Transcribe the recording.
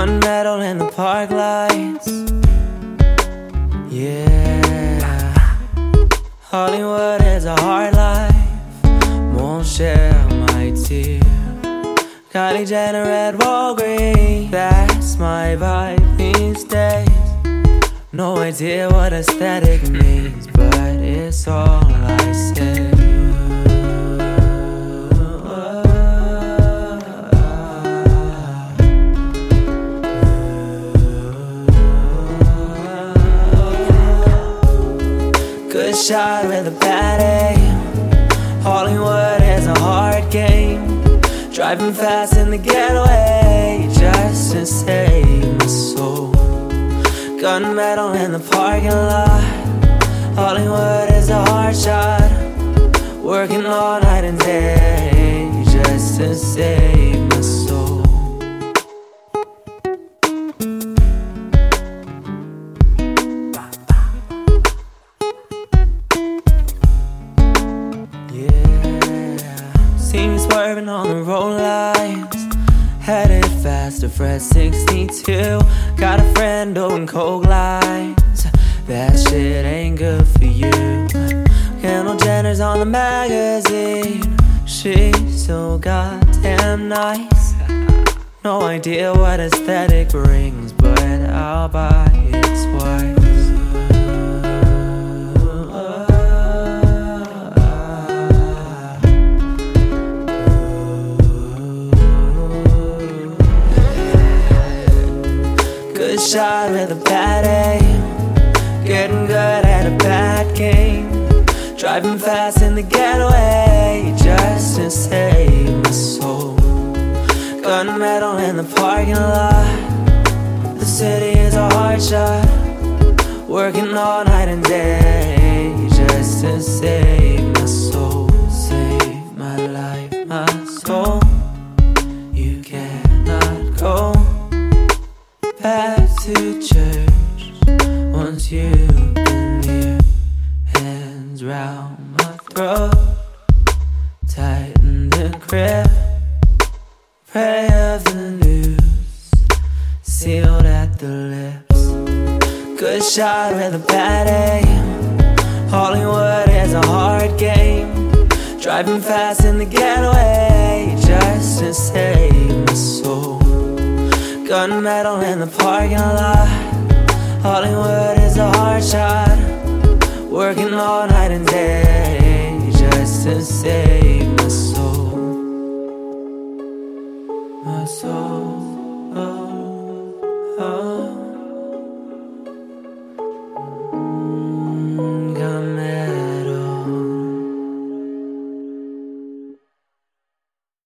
gun battle and the park lights. Yeah, Hollywood is a hard life. Won't share my tear. Kylie Jenner at Walgreens. That's my vibe these days. No idea what aesthetic means, but it's all I say. Shot with a bad aim. Hollywood is a hard game. Driving fast in the getaway just to save my soul. Gunmetal in the parking lot. Hollywood is a hard shot. Working all night and day just to save swerving on the road lines. Headed fast to Fred 62. Got a friend doing coke lines. That shit ain't good for you. Kendall Jenner's on the magazine. She's so goddamn nice. No idea what aesthetic brings, but I'll buy its twice. Shot with a bad aim. Getting good at a bad game. Driving fast in the getaway just to save my soul. Gunmetal in the parking lot. The city is a hard shot. Working all night and day just to save my soul. Round my throat, tighten the grip. Pray of the news, sealed at the lips. Good shot with a bad aim. Hollywood is a hard game. Driving fast in the getaway just to save my soul. Gunmetal in the parking lot. Hollywood is a hard shot. Working all night and day just to save